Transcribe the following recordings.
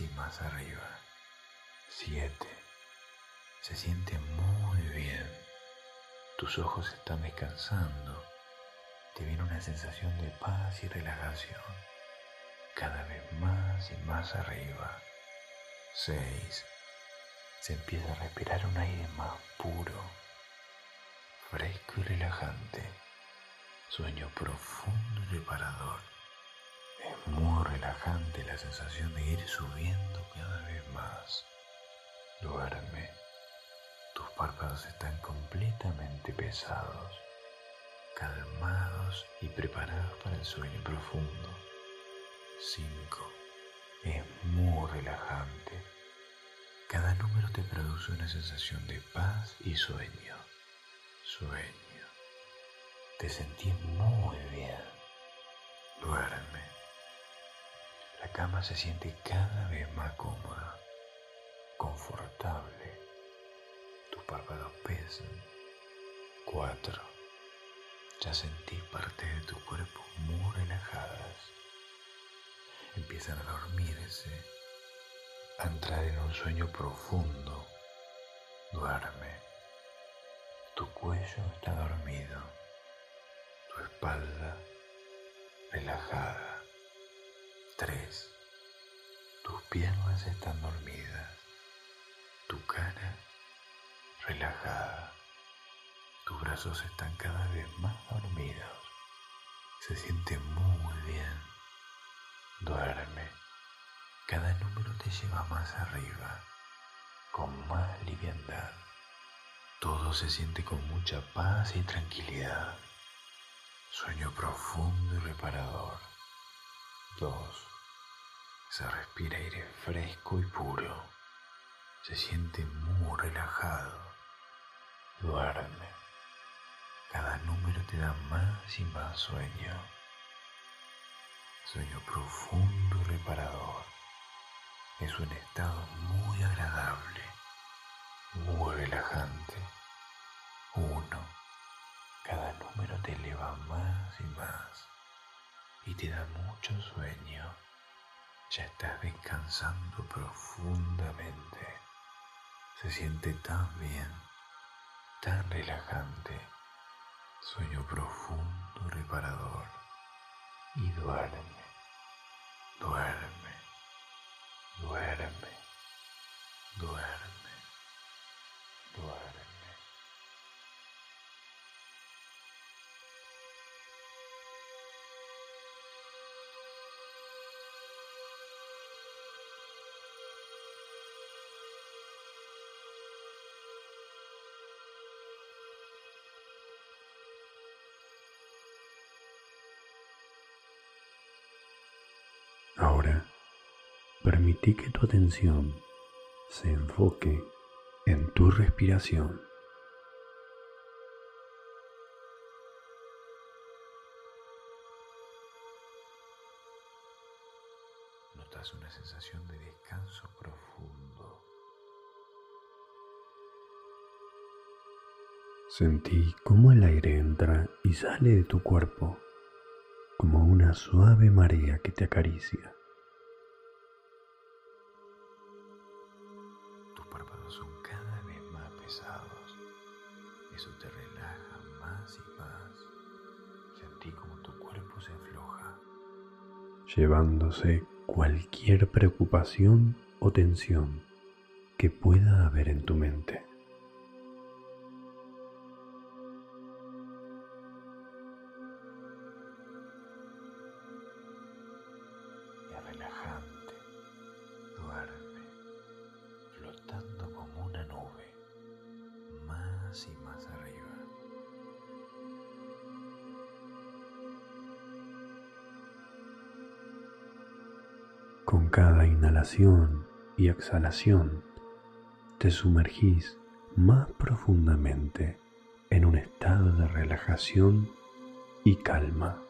Y más arriba. 7. Se siente muy bien. Tus ojos están descansando. Te viene una sensación de paz y relajación. Cada vez más y más arriba. 6. Se empieza a respirar un aire más puro, fresco y relajante. Sueño profundo y reparador. Es muy relajante la sensación de ir subiendo cada vez más. Duerme. Tus párpados están completamente pesados, calmados y preparados para el sueño profundo. 5. Es muy relajante. Cada número te produce una sensación de paz y sueño. Sueño. Te sentís muy bien. Duerme. La cama se siente cada vez más cómoda confortable. Tus párpados pesan. Cuatro. Ya sentí parte de tu cuerpo muy relajadas. Empiezan a dormirse, a entrar en un sueño profundo. Duerme. Tu cuello está dormido. Tu espalda relajada. Tres. Tus piernas están dormidas tu cara relajada. Tus brazos están cada vez más dormidos. Se siente muy bien. Duerme. Cada número te lleva más arriba, con más liviandad. Todo se siente con mucha paz y tranquilidad. Sueño profundo y reparador. Dos. Se respira aire fresco y puro se siente muy relajado. Duerme. Cada número te da más y más sueño. Sueño profundo y reparador. Es un estado muy agradable, muy relajante. Uno. Cada número te eleva más y más y te da mucho sueño. Ya estás descansando profundamente. Se siente tan bien, tan relajante, sueño profundo, reparador. Y duerme, permití que tu atención se enfoque en tu respiración. notas una sensación de descanso profundo. Sentí cómo el aire entra y sale de tu cuerpo como una suave marea que te acaricia. Llevándose cualquier preocupación o tensión que pueda haber en tu mente. Con cada inhalación y exhalación te sumergís más profundamente en un estado de relajación y calma,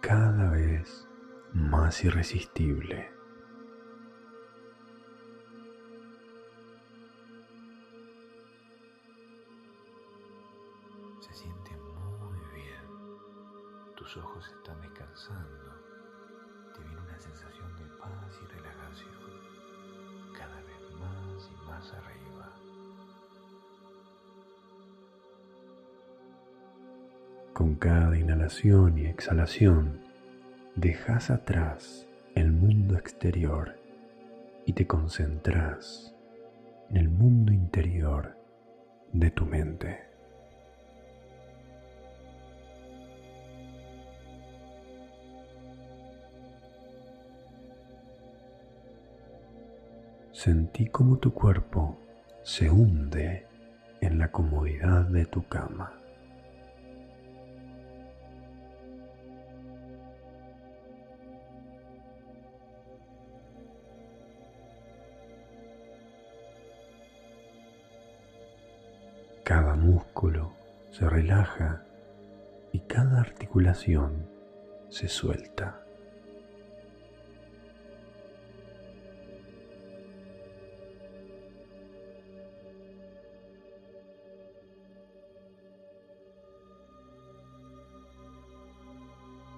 cada vez más irresistible. Dejas atrás el mundo exterior y te concentras en el mundo interior de tu mente. Sentí como tu cuerpo se hunde en la comodidad de tu cama. Cada músculo se relaja y cada articulación se suelta.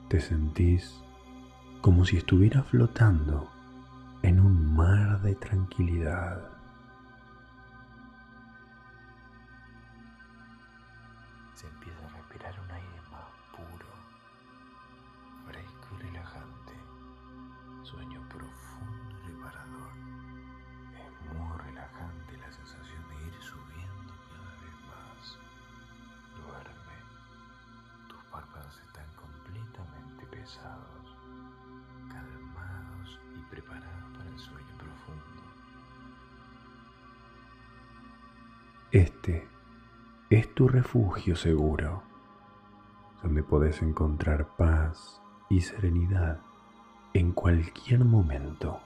te sentís como si estuvieras flotando en un mar de tranquilidad. Refugio seguro, donde podés encontrar paz y serenidad en cualquier momento.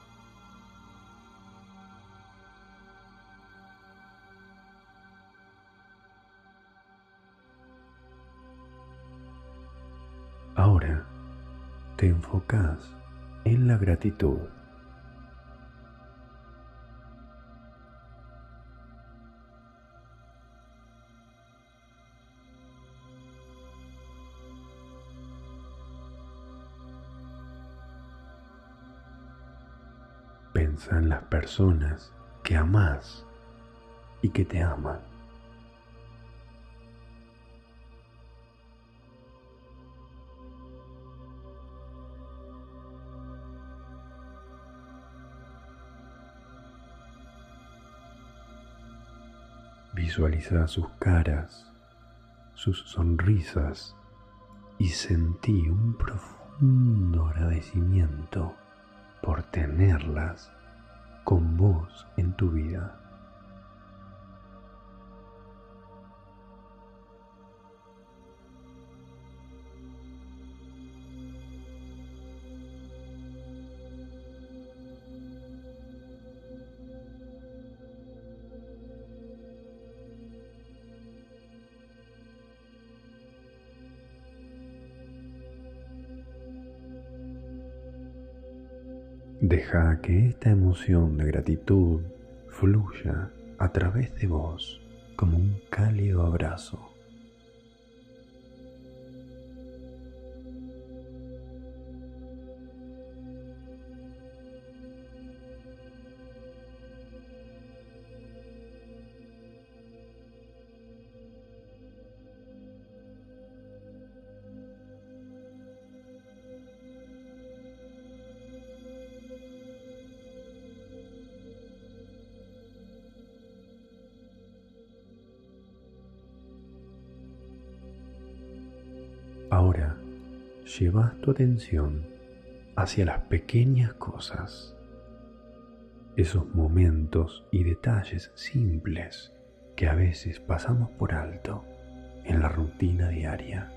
Ahora te enfocas en la gratitud. Personas que amas y que te aman. Visualiza sus caras, sus sonrisas y sentí un profundo agradecimiento por tenerlas con vos en tu vida. Deja que esta emoción de gratitud fluya a través de vos como un cálido abrazo. Tu atención hacia las pequeñas cosas, esos momentos y detalles simples que a veces pasamos por alto en la rutina diaria.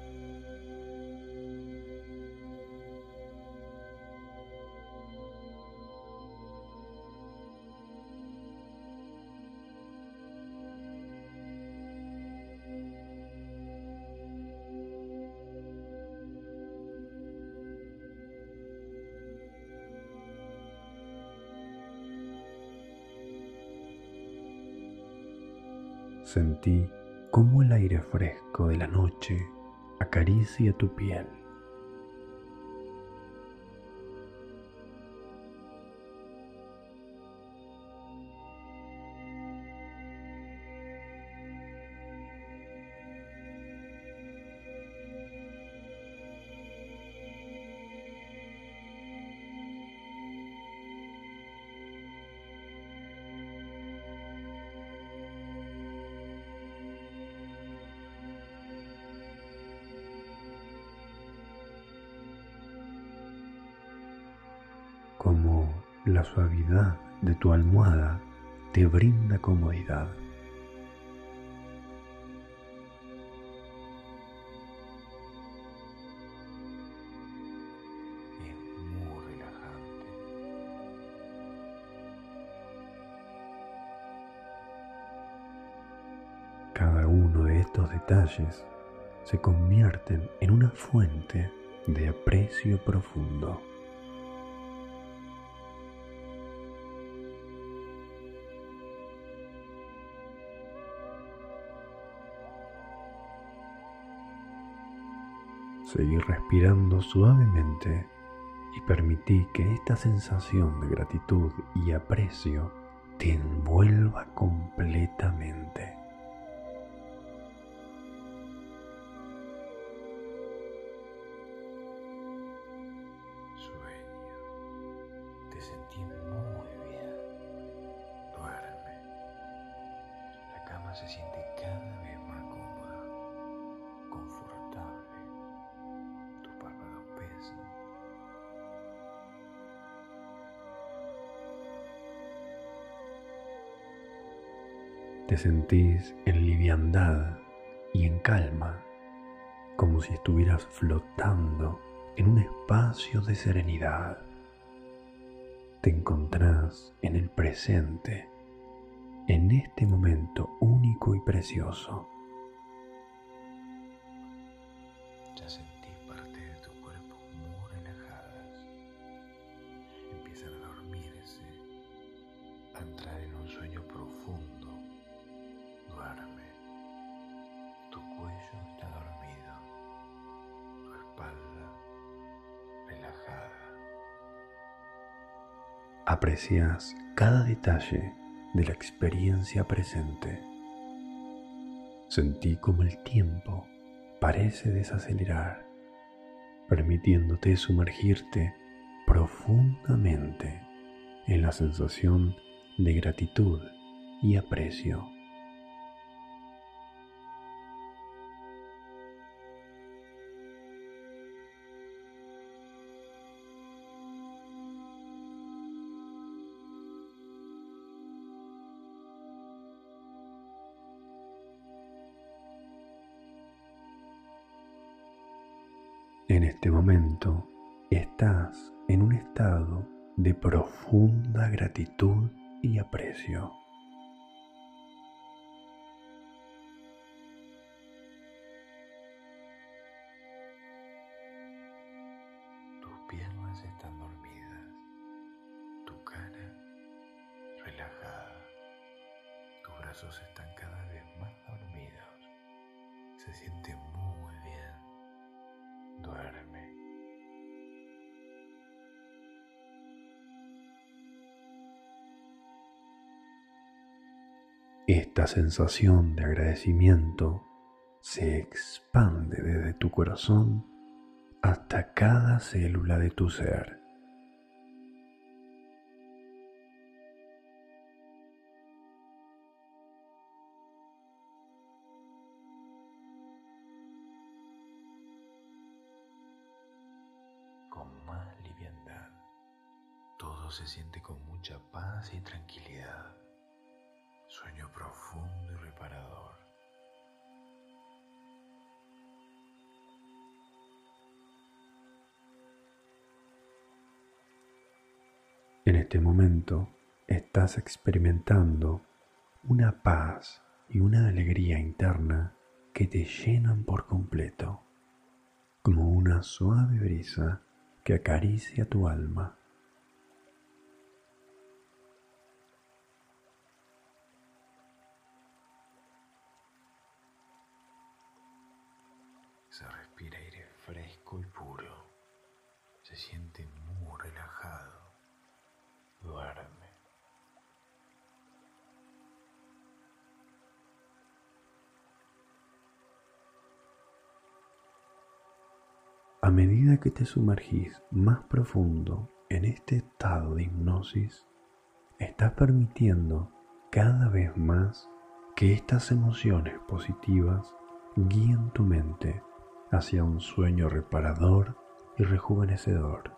Sentí cómo el aire fresco de la noche acaricia tu piel. Suavidad de tu almohada te brinda comodidad. Es muy relajante. Cada uno de estos detalles se convierten en una fuente de aprecio profundo. Seguí respirando suavemente y permití que esta sensación de gratitud y aprecio te envuelva completamente. Te sentís en liviandad y en calma, como si estuvieras flotando en un espacio de serenidad. Te encontrás en el presente, en este momento único y precioso. Cada detalle de la experiencia presente. Sentí como el tiempo parece desacelerar, permitiéndote sumergirte profundamente en la sensación de gratitud y aprecio. este momento estás en un estado de profunda gratitud y aprecio. Tus piernas están dormidas, tu cara relajada, tus brazos están cada vez más dormidos, se siente muy bien, duerme. Esta sensación de agradecimiento se expande desde tu corazón hasta cada célula de tu ser. Con más liviandad, todo se siente con mucha paz y tranquilidad. Profundo y reparador. En este momento estás experimentando una paz y una alegría interna que te llenan por completo, como una suave brisa que acaricia tu alma. A medida que te sumergís más profundo en este estado de hipnosis, estás permitiendo cada vez más que estas emociones positivas guíen tu mente hacia un sueño reparador y rejuvenecedor.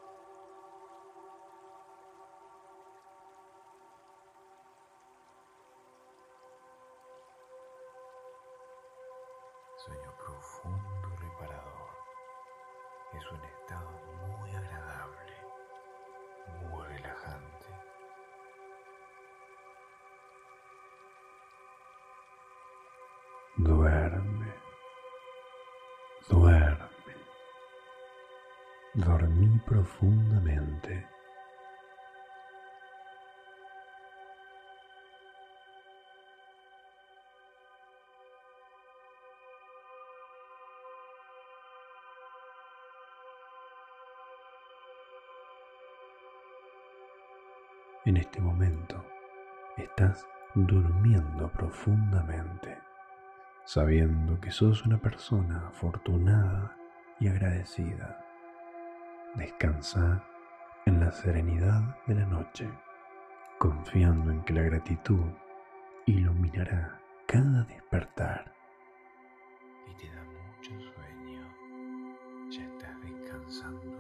Profundamente. En este momento estás durmiendo profundamente, sabiendo que sos una persona afortunada y agradecida. Descansa en la serenidad de la noche, confiando en que la gratitud iluminará cada despertar. y te da mucho sueño. Ya estás descansando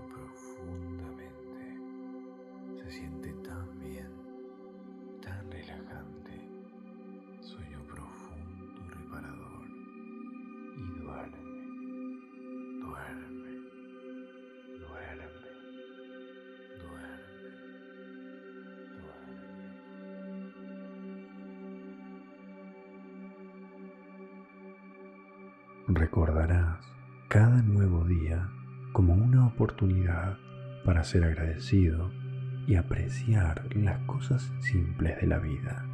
para ser agradecido y apreciar las cosas simples de la vida.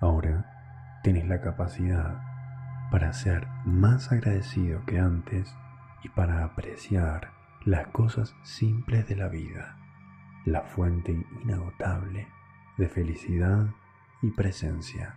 Ahora tienes la capacidad para ser más agradecido que antes y para apreciar las cosas simples de la vida, la fuente inagotable de felicidad y presencia.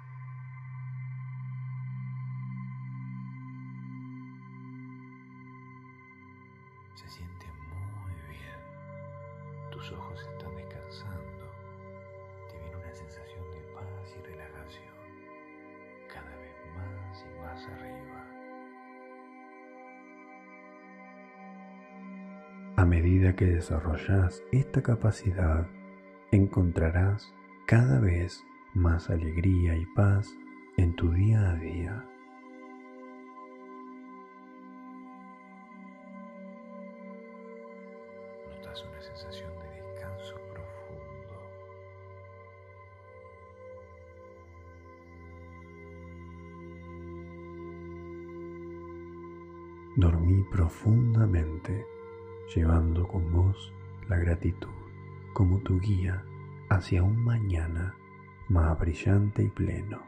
Que desarrollas esta capacidad, encontrarás cada vez más alegría y paz en tu día a día. Notas una sensación de descanso profundo. Dormí profundamente llevando con vos la gratitud como tu guía hacia un mañana más brillante y pleno.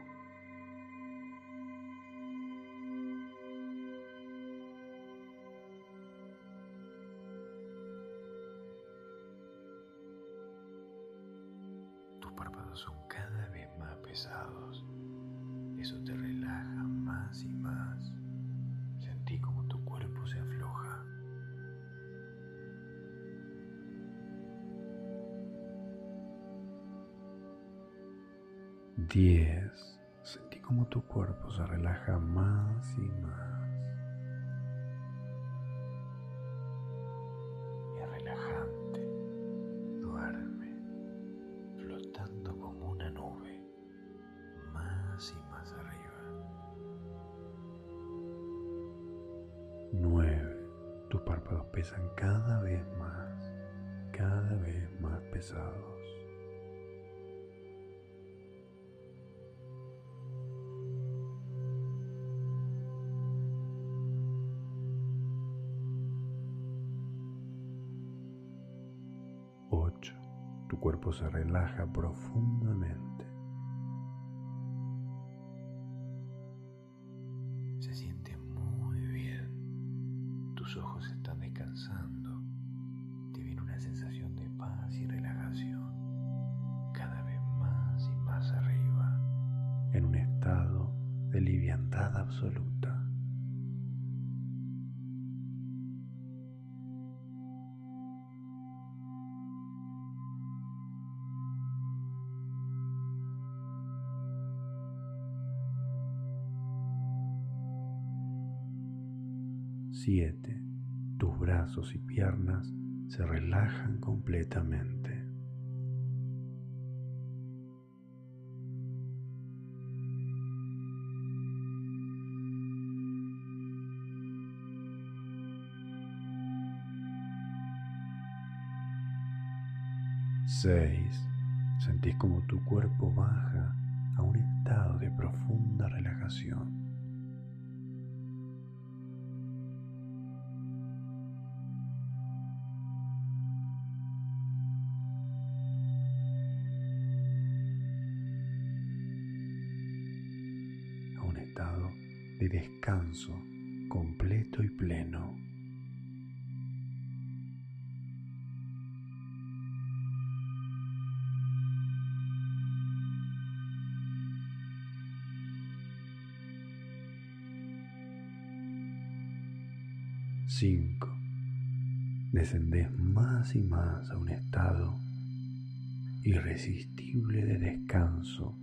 10. Sentí como tu cuerpo se relaja más y más. Y piernas se relajan completamente. Seis. Sentís como tu cuerpo baja a un estado de profunda relajación. Descanso completo y pleno. Cinco. Descendés más y más a un estado irresistible de descanso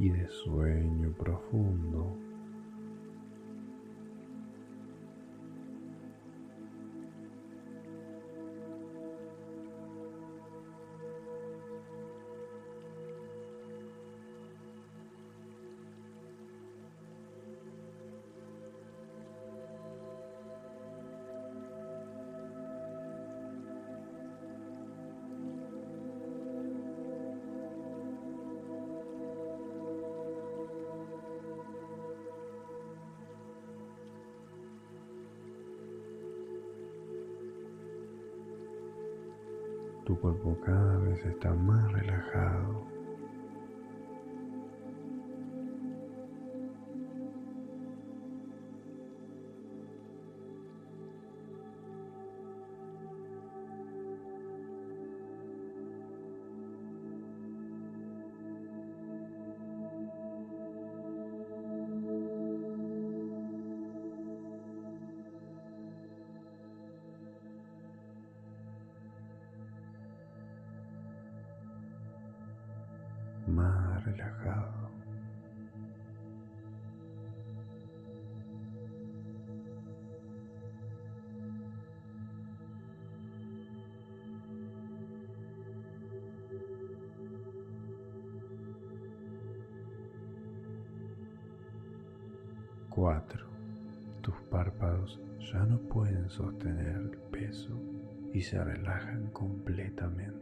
y de sueño profundo. Cada vez está más relajado. ya no pueden sostener el peso y se relajan completamente.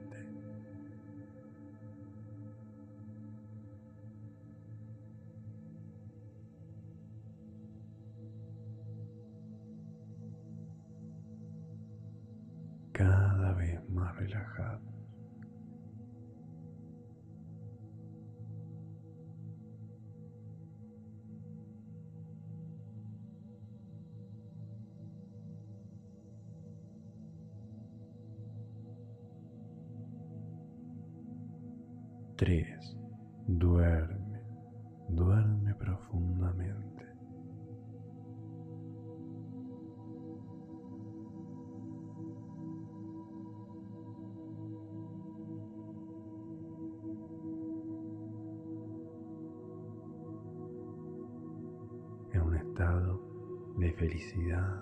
Cada vez más relajado. 3. Duerme, duerme profundamente. En un estado de felicidad,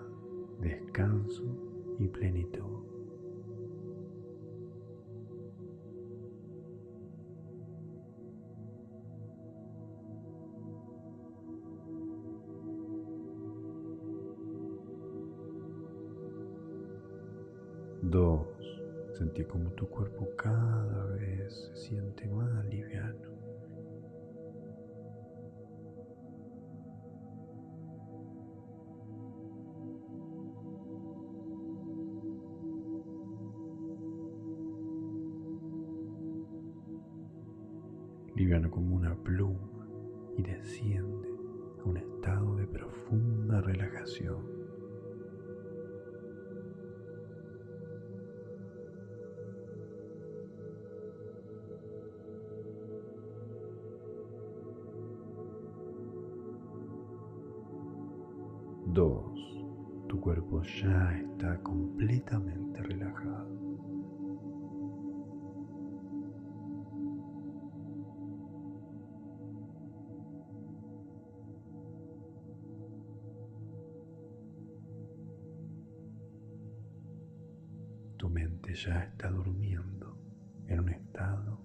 descanso y plenitud. Como tu cuerpo cada vez se siente más liviano. liviano como una pluma y desciende a un estado de profunda relajación. Dos, tu cuerpo ya está completamente relajado. Tu mente ya está durmiendo en un estado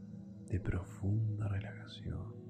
de profunda relajación.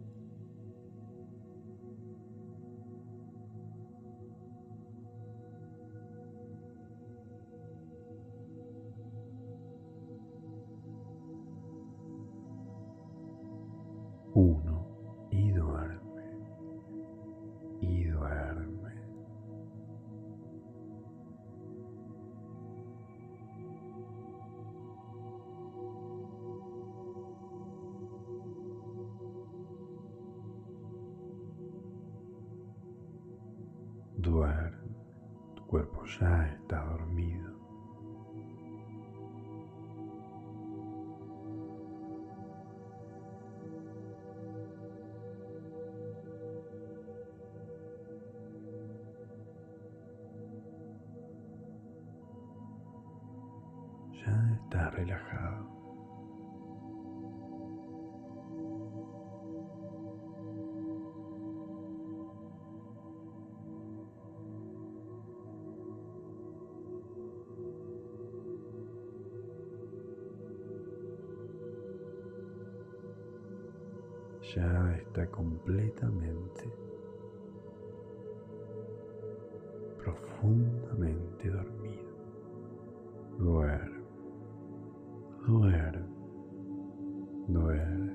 Está completamente, profundamente dormido. Duerme, duerme, duerme.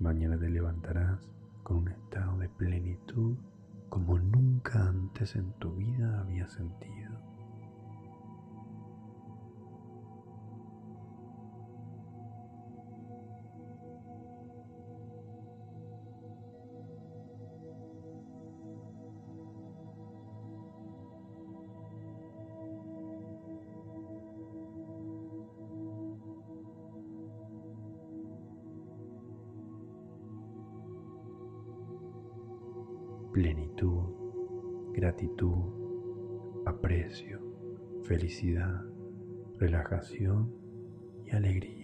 Mañana te levantarás con un estado plenitud como nunca antes en tu vida había sentido. Felicidad, relajación y alegría.